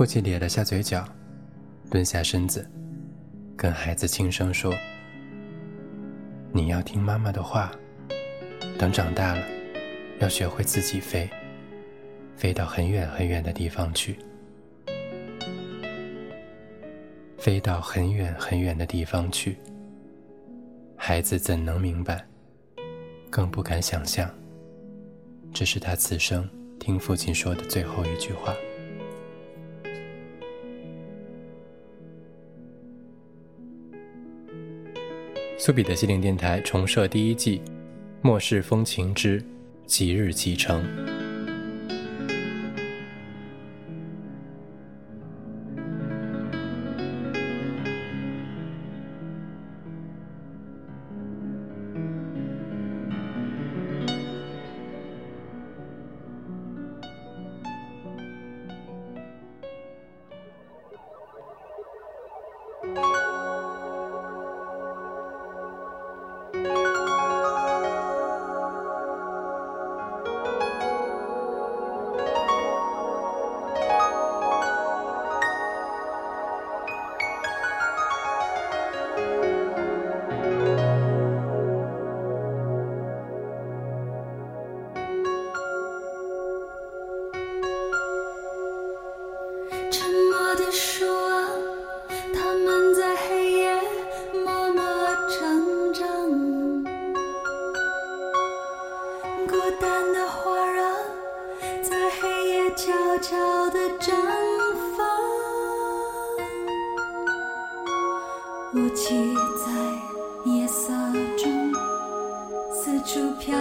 父亲咧了下嘴角，蹲下身子，跟孩子轻声说：“你要听妈妈的话，等长大了，要学会自己飞，飞到很远很远的地方去。飞到很远很远的地方去。”孩子怎能明白？更不敢想象。这是他此生听父亲说的最后一句话。丘比的心灵电台重设第一季，《末世风情之即日启程》。淡的花蕊在黑夜悄悄地绽放。我契在夜色中四处飘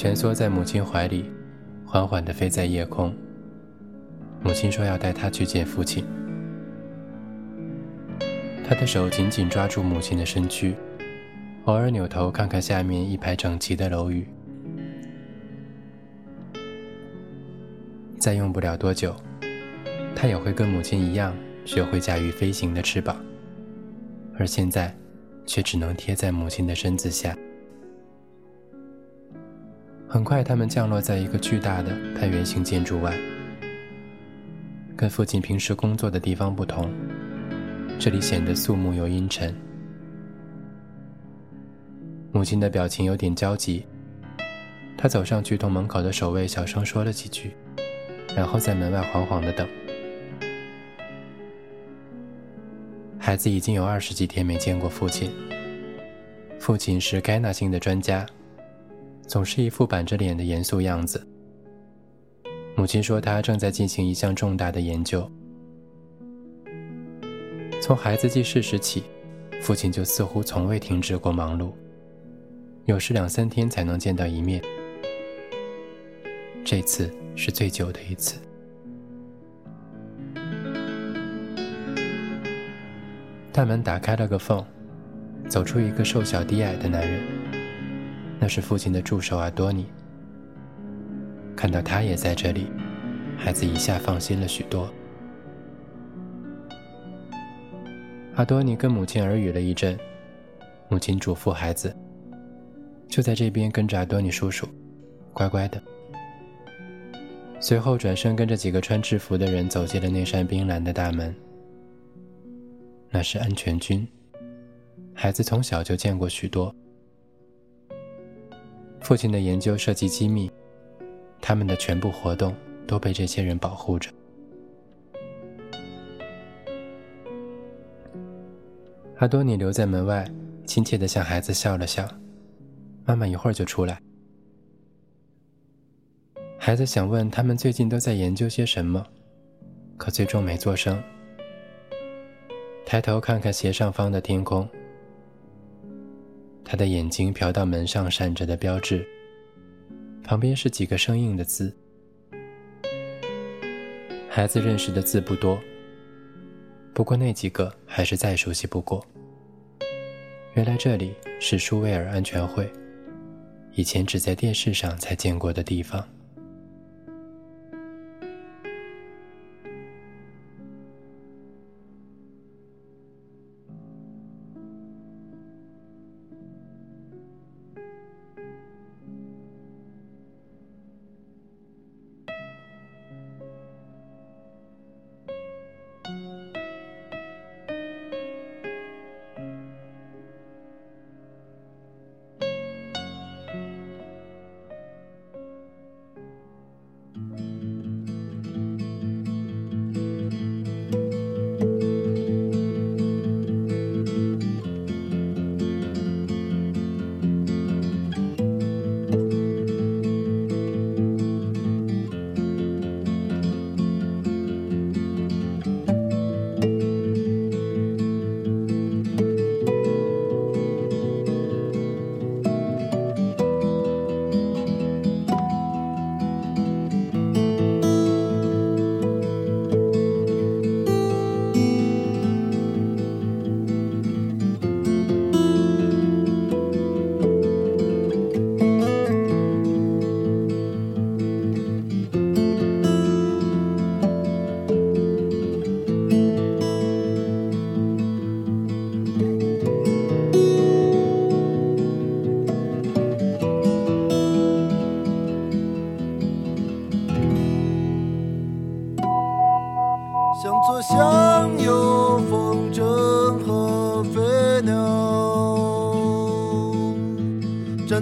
蜷缩在母亲怀里，缓缓地飞在夜空。母亲说要带他去见父亲。他的手紧紧抓住母亲的身躯，偶尔扭头看看下面一排整齐的楼宇。再用不了多久，他也会跟母亲一样学会驾驭飞行的翅膀，而现在，却只能贴在母亲的身子下。很快，他们降落在一个巨大的半圆形建筑外。跟父亲平时工作的地方不同，这里显得肃穆又阴沉。母亲的表情有点焦急，她走上去同门口的守卫小声说了几句，然后在门外缓缓的等。孩子已经有二十几天没见过父亲，父亲是该纳星的专家。总是一副板着脸的严肃样子。母亲说，他正在进行一项重大的研究。从孩子记事时起，父亲就似乎从未停止过忙碌，有时两三天才能见到一面。这次是最久的一次。大门打开了个缝，走出一个瘦小低矮的男人。那是父亲的助手阿多尼。看到他也在这里，孩子一下放心了许多。阿多尼跟母亲耳语了一阵，母亲嘱咐孩子：“就在这边跟着阿多尼叔叔，乖乖的。”随后转身跟着几个穿制服的人走进了那扇冰蓝的大门。那是安全军，孩子从小就见过许多。父亲的研究涉及机密，他们的全部活动都被这些人保护着。阿多尼留在门外，亲切地向孩子笑了笑：“妈妈一会儿就出来。”孩子想问他们最近都在研究些什么，可最终没作声。抬头看看斜上方的天空。他的眼睛瞟到门上闪着的标志，旁边是几个生硬的字。孩子认识的字不多，不过那几个还是再熟悉不过。原来这里是舒威尔安全会，以前只在电视上才见过的地方。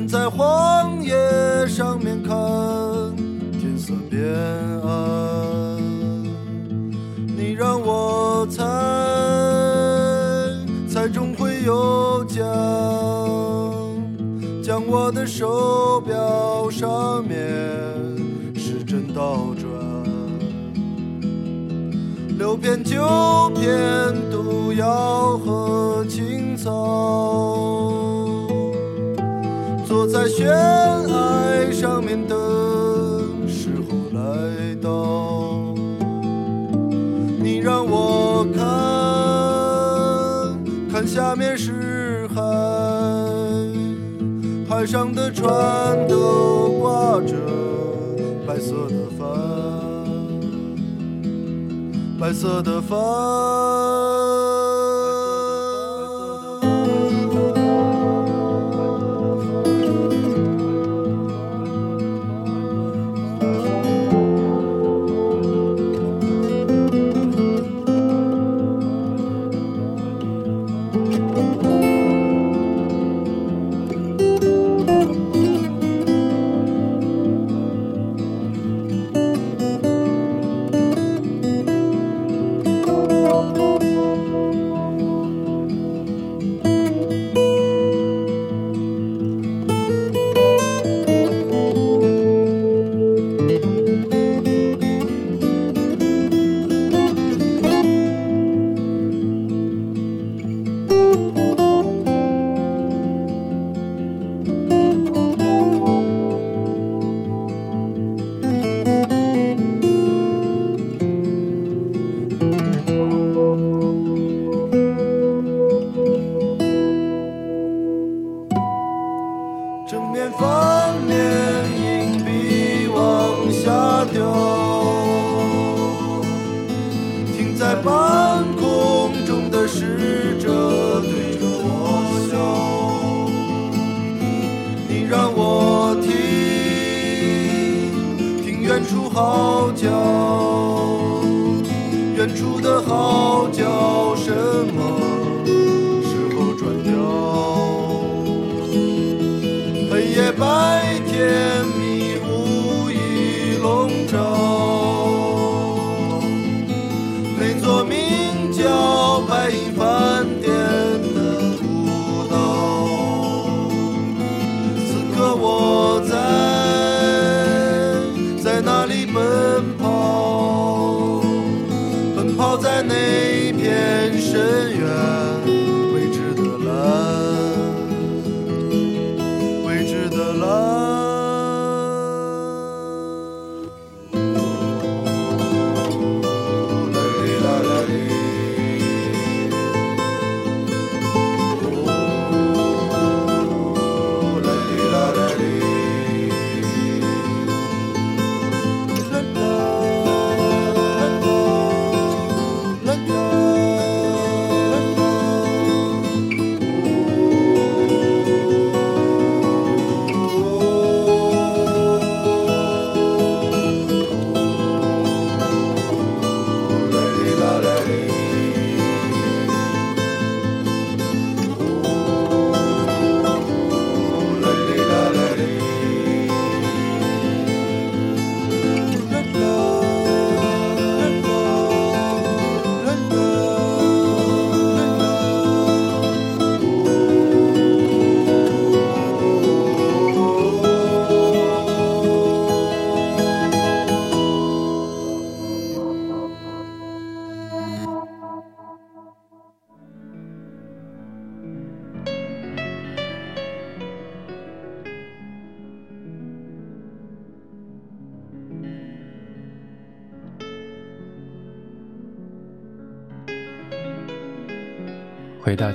在荒野上面看天色变暗，你让我猜，猜中会有奖，将我的手表上面时针倒转，六片九片毒药和青草。在悬崖上面等时候来到，你让我看看下面是海，海上的船都挂着白色的帆，白色的帆。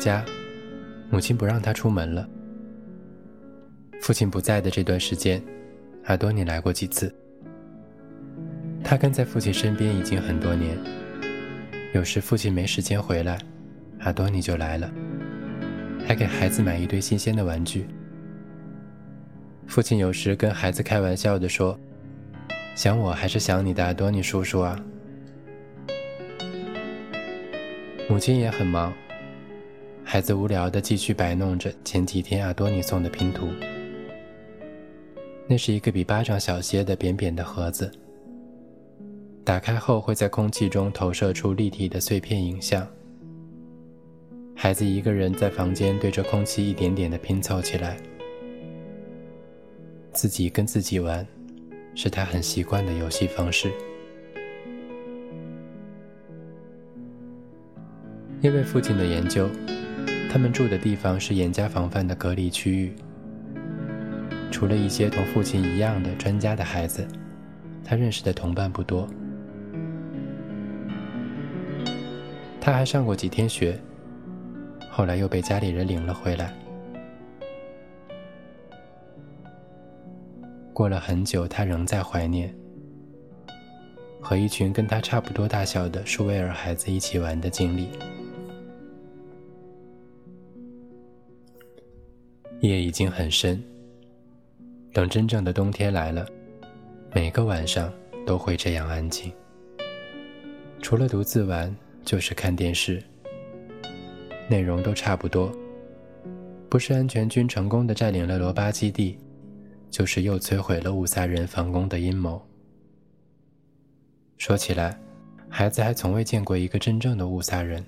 家，母亲不让他出门了。父亲不在的这段时间，阿多尼来过几次。他跟在父亲身边已经很多年，有时父亲没时间回来，阿多尼就来了，还给孩子买一堆新鲜的玩具。父亲有时跟孩子开玩笑地说：“想我还是想你的阿多尼叔叔啊。”母亲也很忙，孩子无聊地继续摆弄着前几天阿多尼送的拼图。那是一个比巴掌小些的扁扁的盒子，打开后会在空气中投射出立体的碎片影像。孩子一个人在房间对着空气一点点地拼凑起来，自己跟自己玩，是他很习惯的游戏方式。因为父亲的研究，他们住的地方是严加防范的隔离区域。除了一些同父亲一样的专家的孩子，他认识的同伴不多。他还上过几天学，后来又被家里人领了回来。过了很久，他仍在怀念和一群跟他差不多大小的舒维尔孩子一起玩的经历。夜已经很深，等真正的冬天来了，每个晚上都会这样安静，除了独自玩。就是看电视，内容都差不多，不是安全军成功的占领了罗巴基地，就是又摧毁了乌萨人防攻的阴谋。说起来，孩子还从未见过一个真正的乌萨人，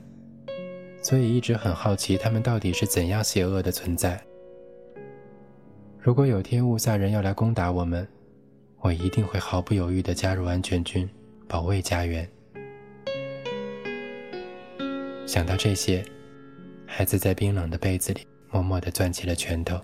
所以一直很好奇他们到底是怎样邪恶的存在。如果有天乌萨人要来攻打我们，我一定会毫不犹豫地加入安全军，保卫家园。想到这些，孩子在冰冷的被子里默默地攥起了拳头。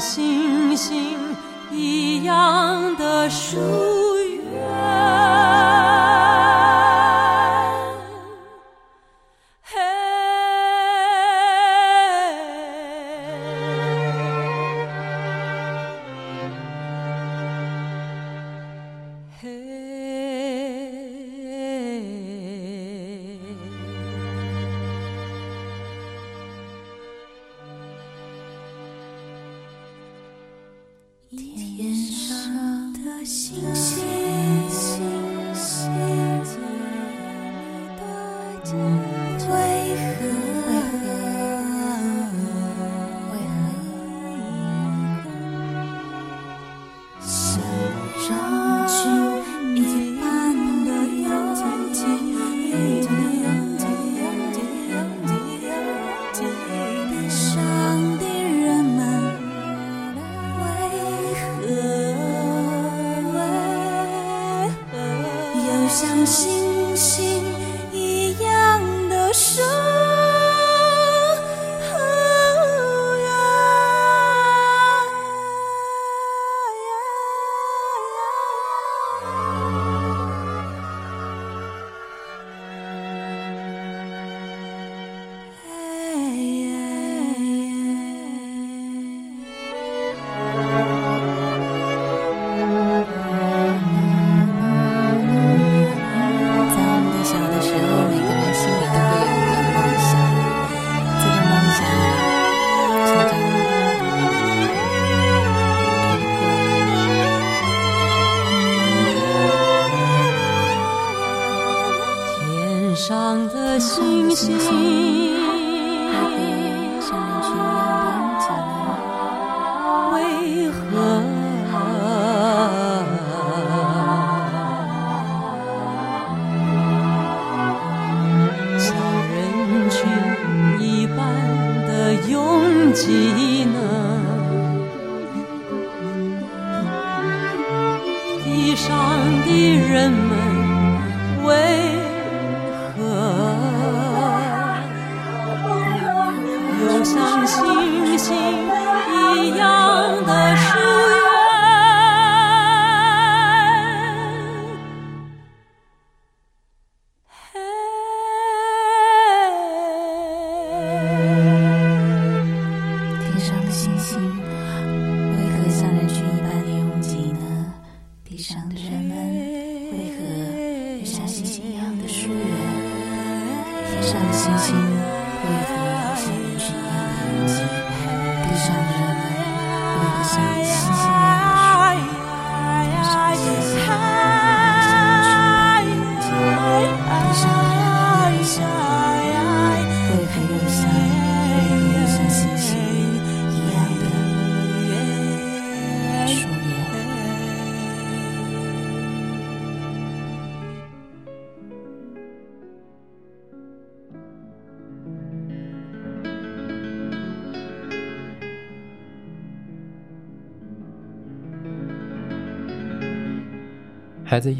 星星一样的树。天上的星星。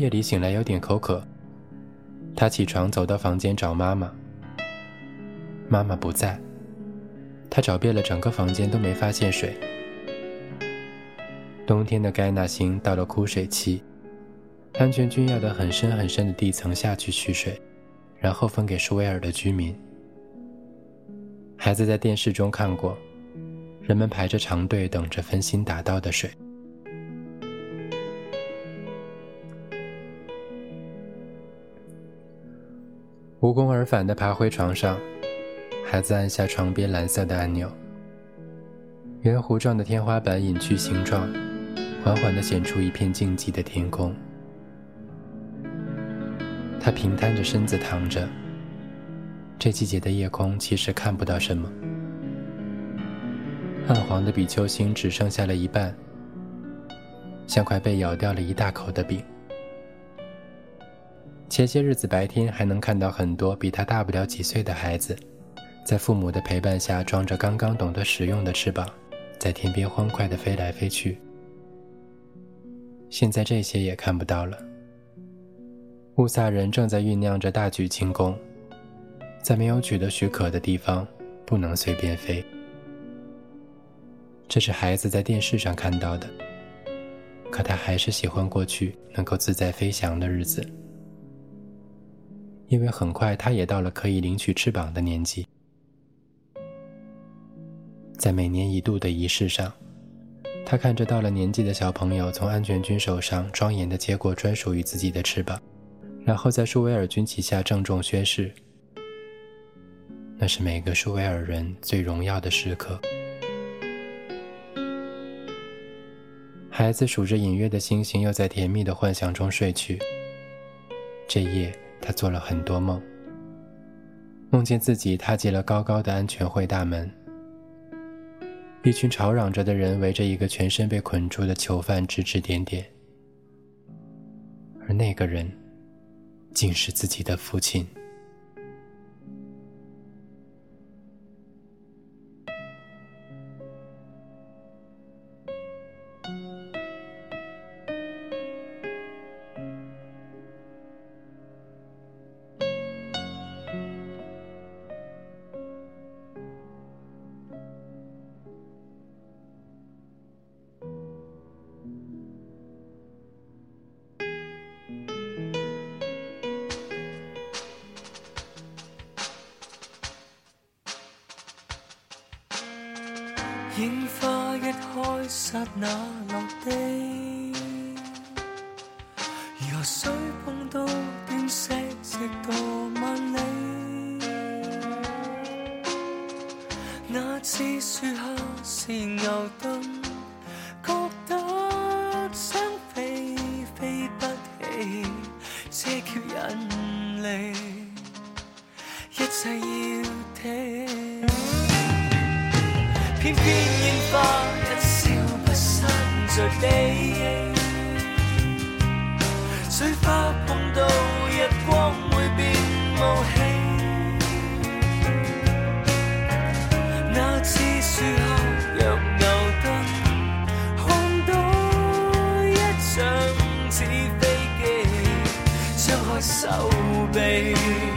夜里醒来有点口渴，他起床走到房间找妈妈。妈妈不在，他找遍了整个房间都没发现水。冬天的盖纳星到了枯水期，安全军要到很深很深的地层下去取水，然后分给舒维尔的居民。孩子在电视中看过，人们排着长队等着分心打到的水。无功而返地爬回床上，孩子按下床边蓝色的按钮，圆弧状的天花板隐去形状，缓缓地显出一片静寂的天空。他平摊着身子躺着。这季节的夜空其实看不到什么，暗黄的比丘星只剩下了一半，像块被咬掉了一大口的饼。前些日子白天还能看到很多比他大不了几岁的孩子，在父母的陪伴下，装着刚刚懂得使用的翅膀，在天边欢快地飞来飞去。现在这些也看不到了。乌萨人正在酝酿着大举进攻，在没有取得许可的地方，不能随便飞。这是孩子在电视上看到的，可他还是喜欢过去能够自在飞翔的日子。因为很快他也到了可以领取翅膀的年纪。在每年一度的仪式上，他看着到了年纪的小朋友从安全军手上庄严地接过专属于自己的翅膀，然后在舒维尔军旗下郑重宣誓。那是每个舒维尔人最荣耀的时刻。孩子数着隐约的星星，又在甜蜜的幻想中睡去。这夜。他做了很多梦，梦见自己踏进了高高的安全会大门，一群吵嚷着的人围着一个全身被捆住的囚犯指指点点，而那个人，竟是自己的父亲。手臂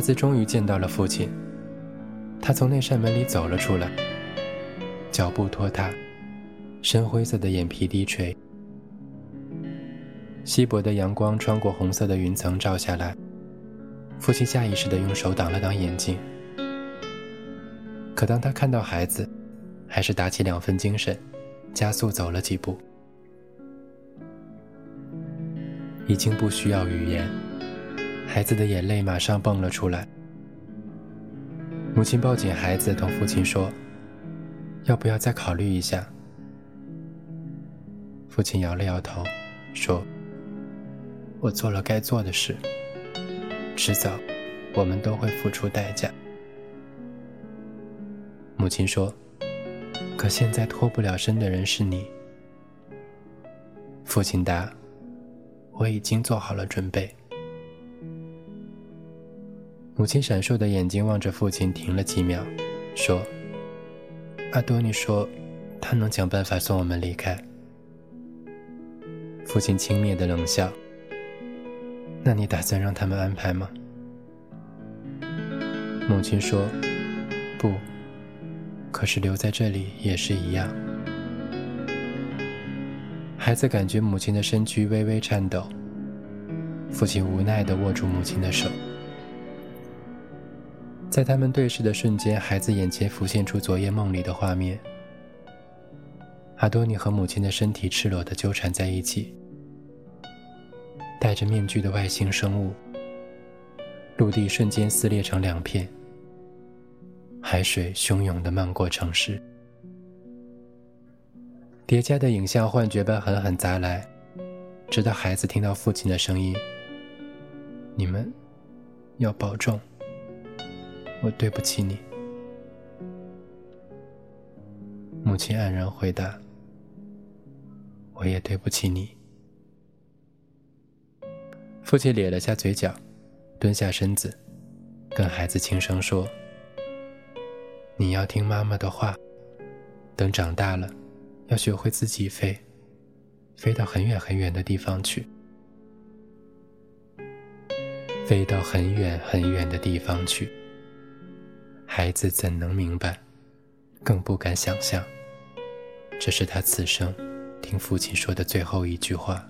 孩子终于见到了父亲，他从那扇门里走了出来，脚步拖沓，深灰色的眼皮低垂，稀薄的阳光穿过红色的云层照下来，父亲下意识地用手挡了挡眼睛。可当他看到孩子，还是打起两分精神，加速走了几步。已经不需要语言，孩子的眼泪马上蹦了出来。母亲抱紧孩子，同父亲说：“要不要再考虑一下？”父亲摇了摇头，说：“我做了该做的事，迟早我们都会付出代价。”母亲说：“可现在脱不了身的人是你。”父亲答：“我已经做好了准备。”母亲闪烁的眼睛望着父亲，停了几秒，说：“阿多尼说，他能想办法送我们离开。”父亲轻蔑的冷笑：“那你打算让他们安排吗？”母亲说：“不，可是留在这里也是一样。孩子感觉母亲的身躯微微颤抖，父亲无奈地握住母亲的手。在他们对视的瞬间，孩子眼前浮现出昨夜梦里的画面：阿多尼和母亲的身体赤裸地纠缠在一起，戴着面具的外星生物。陆地瞬间撕裂成两片，海水汹涌地漫过城市，叠加的影像幻觉般狠狠砸来，直到孩子听到父亲的声音：“你们要保重，我对不起你。”母亲黯然回答：“我也对不起你。”父亲咧了下嘴角。蹲下身子，跟孩子轻声说：“你要听妈妈的话，等长大了，要学会自己飞，飞到很远很远的地方去，飞到很远很远的地方去。”孩子怎能明白，更不敢想象，这是他此生听父亲说的最后一句话。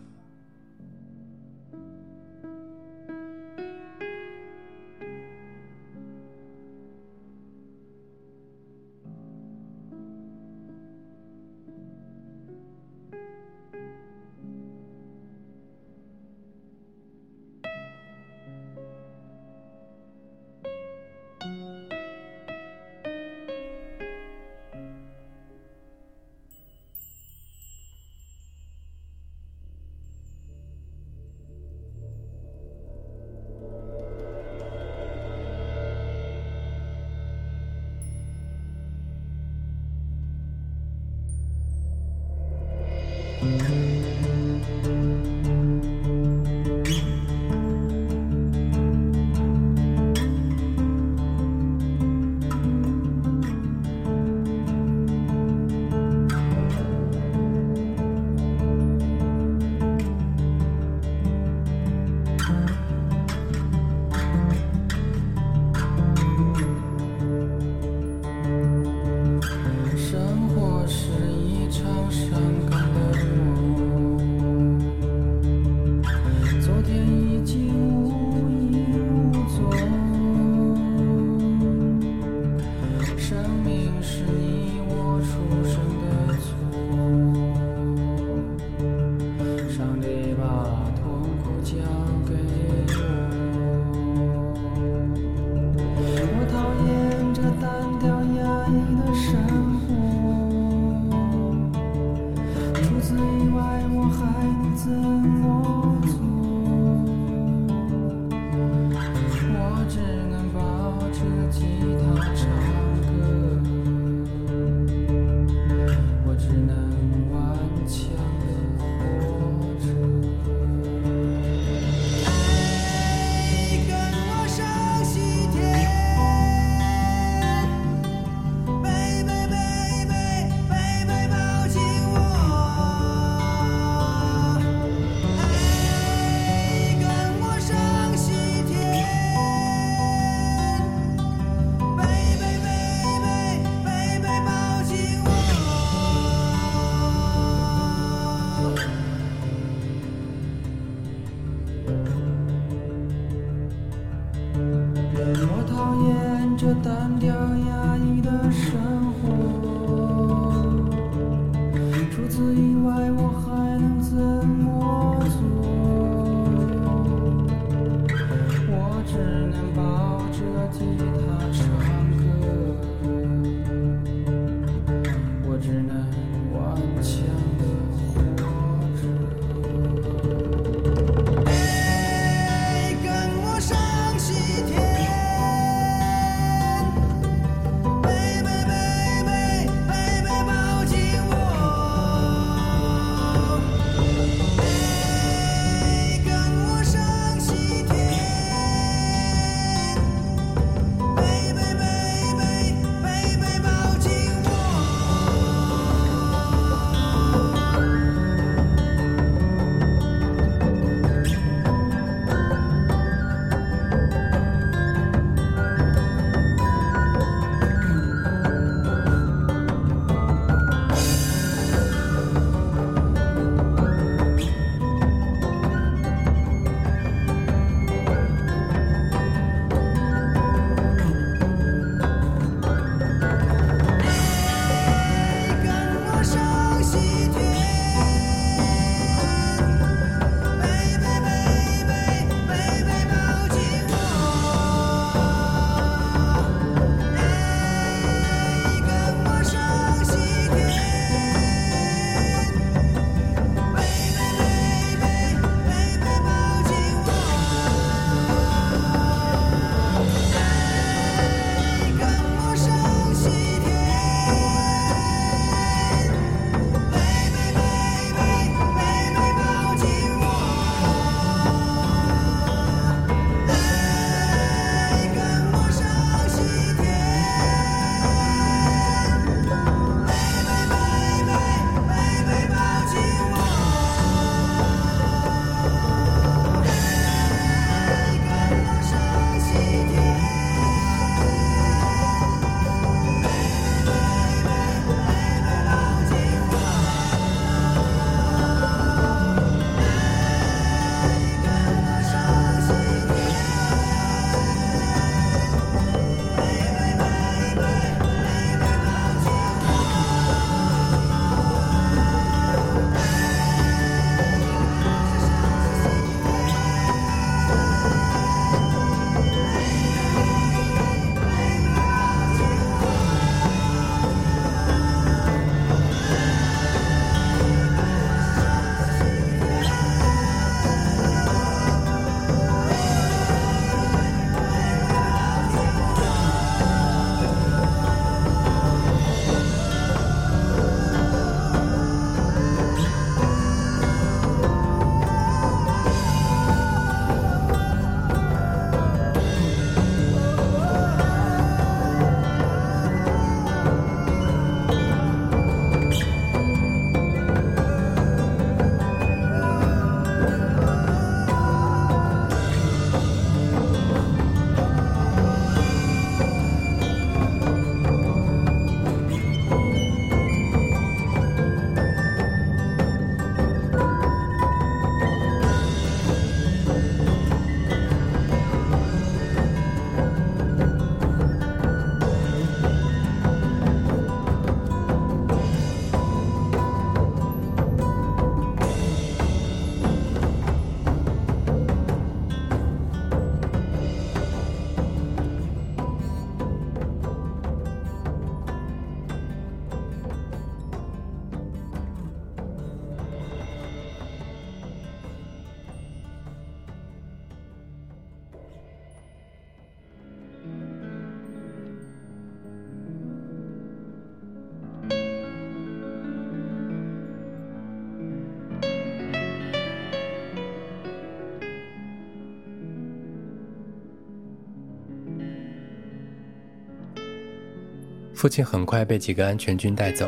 父亲很快被几个安全军带走，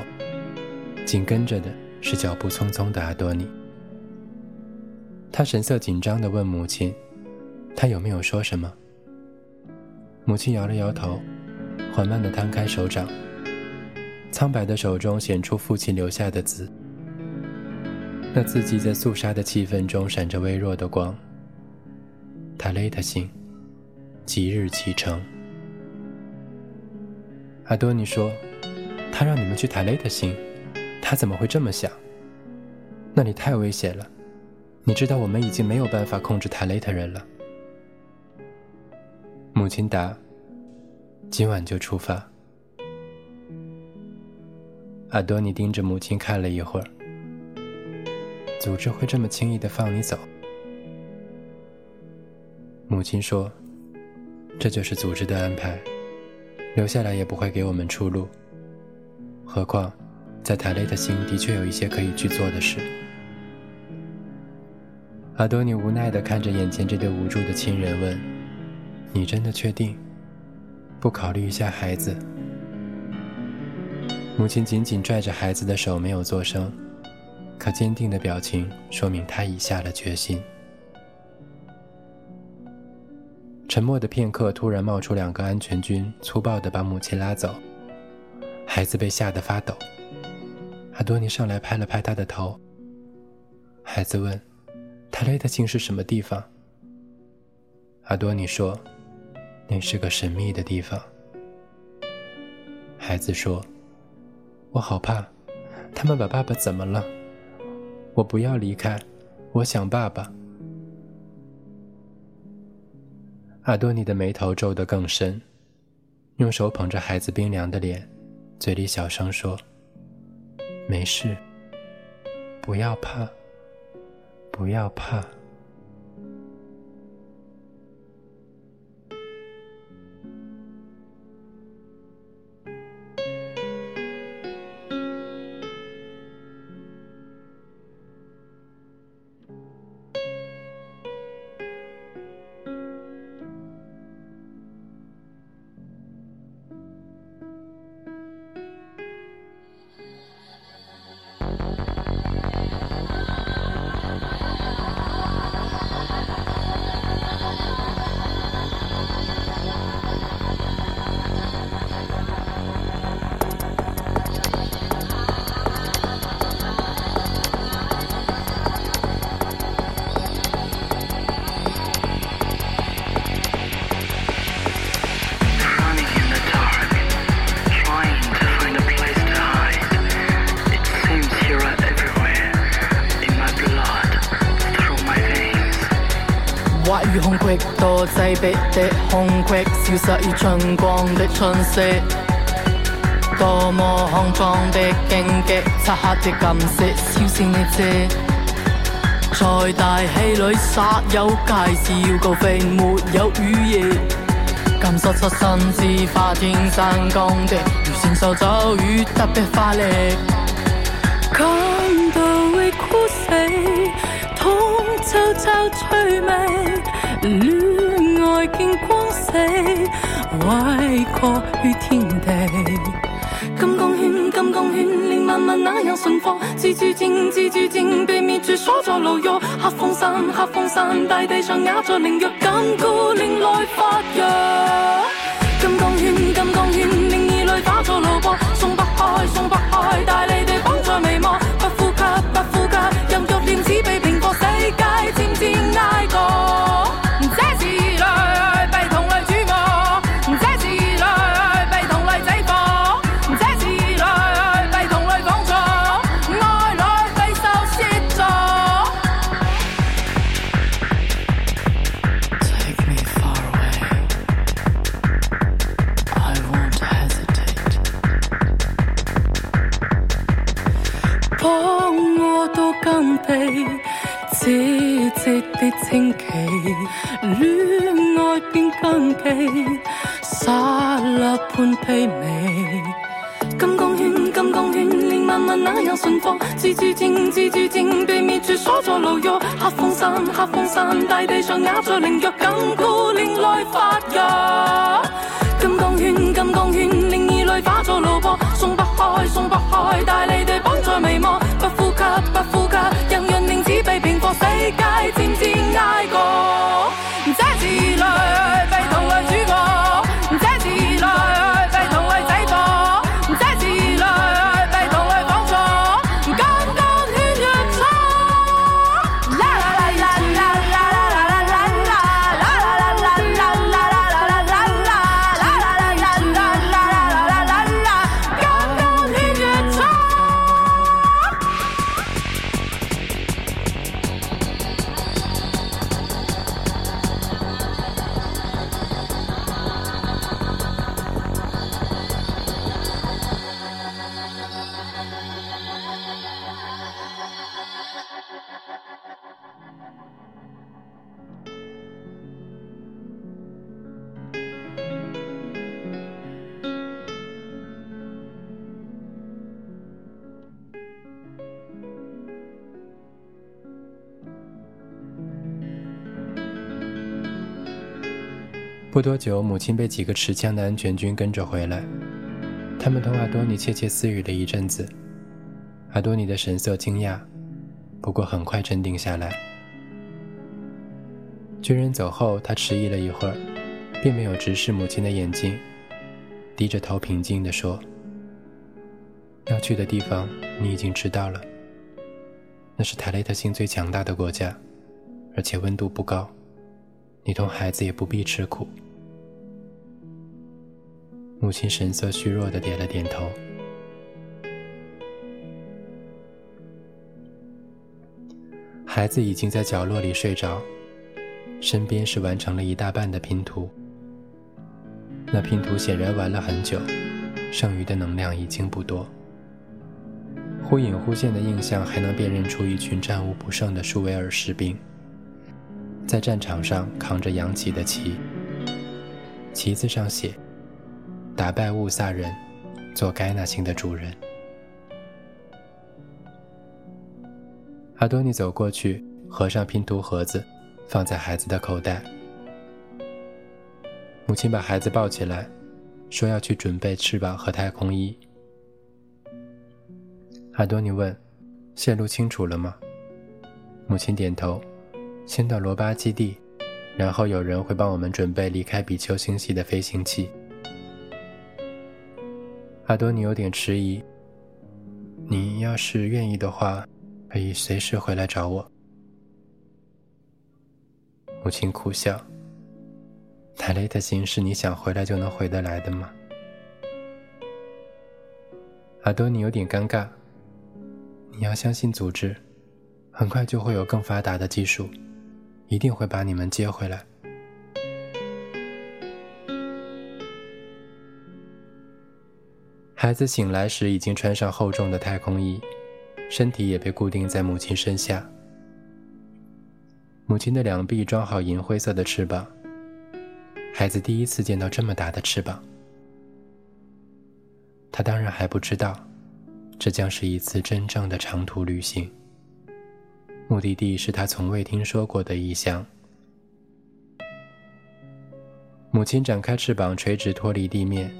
紧跟着的是脚步匆匆的阿多尼。他神色紧张地问母亲：“他有没有说什么？”母亲摇了摇头，缓慢地摊开手掌，苍白的手中显出父亲留下的字。那字迹在肃杀的气氛中闪着微弱的光。塔雷特信，即日启程。阿多尼说：“他让你们去塔雷特星，他怎么会这么想？那里太危险了。你知道，我们已经没有办法控制塔雷特人了。”母亲答：“今晚就出发。”阿多尼盯着母亲看了一会儿。组织会这么轻易的放你走？母亲说：“这就是组织的安排。”留下来也不会给我们出路。何况，在塔雷的心的确有一些可以去做的事。阿多尼无奈地看着眼前这对无助的亲人，问：“你真的确定？不考虑一下孩子？”母亲紧紧拽着孩子的手，没有作声，可坚定的表情说明她已下了决心。沉默的片刻，突然冒出两个安全军，粗暴地把母亲拉走。孩子被吓得发抖。阿多尼上来拍了拍他的头。孩子问：“他勒特星是什么地方？”阿多尼说：“那是个神秘的地方。”孩子说：“我好怕，他们把爸爸怎么了？我不要离开，我想爸爸。”阿多尼的眉头皱得更深，用手捧着孩子冰凉的脸，嘴里小声说：“没事，不要怕，不要怕。”只金色小鲜的姐，在大气里洒有介事要告飞，没有雨夜。金色出身自化天生光的，如承受咒语特别发力。感到会枯死，痛就找趣味，恋爱见光死，为国于天地。金光圈，金光圈。万物那样顺风，自注静，自注静，被灭绝锁在牢狱。黑风山，黑风山，大地上压着灵药，禁锢令来发药。金刚圈，金刚圈，令异类打坐路过。松不开，松不开，大力地绑在眉目。不呼吸，不呼吸，任欲念只被平过。世界。香气洒落半披靡，金刚圈，金刚圈，令万物那样顺服；自自静，自自静，被灭绝所在牢狱；黑风山，黑风山，大地上也在凌弱；紧箍令来发芽，金刚圈，金刚圈，令异类化作萝卜；松不开，松不开，大力地绑在眉目；不呼吸，不呼吸，人人命只被平伏；世界渐渐哀过。不多久，母亲被几个持枪的安全军跟着回来。他们同阿多尼窃窃私语了一阵子。阿多尼的神色惊讶，不过很快镇定下来。军人走后，他迟疑了一会儿，并没有直视母亲的眼睛，低着头平静地说：“要去的地方你已经知道了。那是塔雷特星最强大的国家，而且温度不高。”你同孩子也不必吃苦。母亲神色虚弱的点了点头。孩子已经在角落里睡着，身边是完成了一大半的拼图。那拼图显然玩了很久，剩余的能量已经不多。忽隐忽现的印象还能辨认出一群战无不胜的舒维尔士兵。在战场上扛着扬起的旗，旗子上写：“打败雾萨人，做该纳星的主人。”阿多尼走过去，合上拼图盒子，放在孩子的口袋。母亲把孩子抱起来，说要去准备翅膀和太空衣。阿多尼问：“线路清楚了吗？”母亲点头。先到罗巴基地，然后有人会帮我们准备离开比丘星系的飞行器。阿多尼有点迟疑。你要是愿意的话，可以随时回来找我。母亲苦笑。塔雷特星是你想回来就能回得来的吗？阿多尼有点尴尬。你要相信组织，很快就会有更发达的技术。一定会把你们接回来。孩子醒来时已经穿上厚重的太空衣，身体也被固定在母亲身下。母亲的两臂装好银灰色的翅膀。孩子第一次见到这么大的翅膀。他当然还不知道，这将是一次真正的长途旅行。目的地是他从未听说过的异乡。母亲展开翅膀，垂直脱离地面。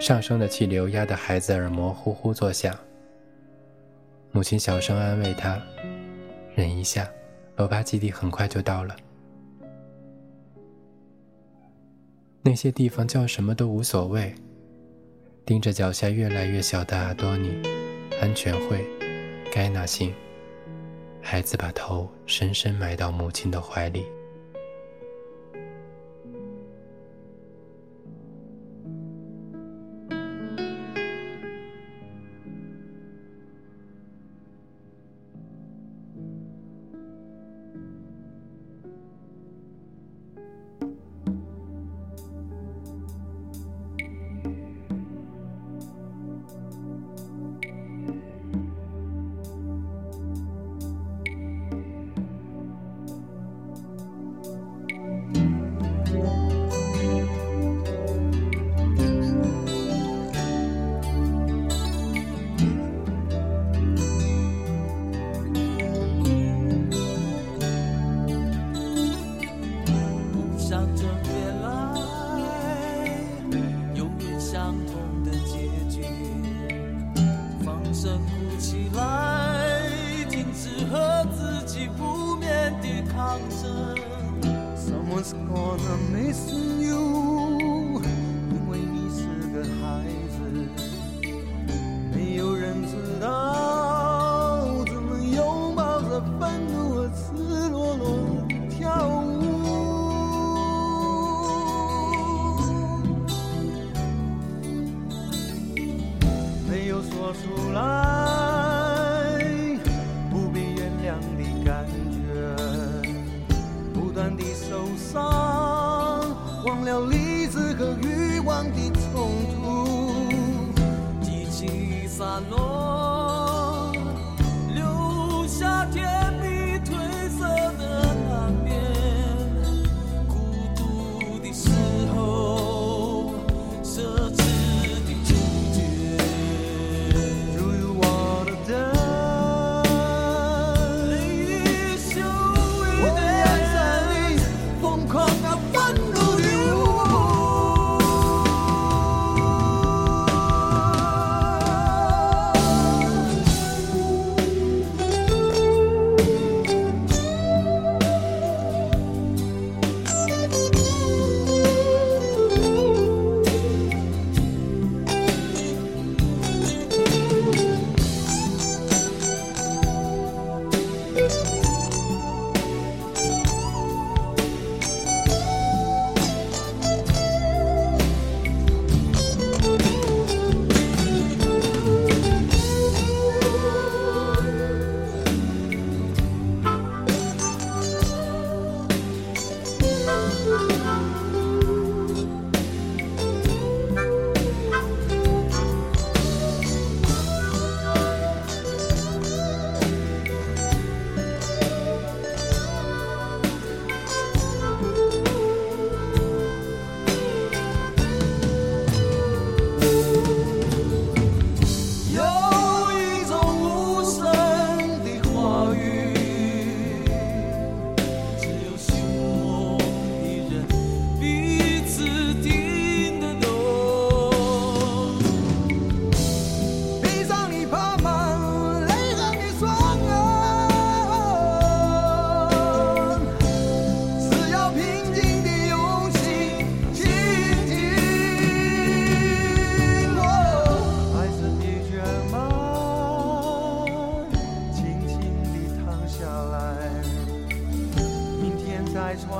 上升的气流压得孩子耳膜呼呼作响。母亲小声安慰他：“忍一下，罗巴基地很快就到了。那些地方叫什么都无所谓。”盯着脚下越来越小的阿多尼，安全会，该纳星。孩子把头深深埋到母亲的怀里。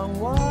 让我。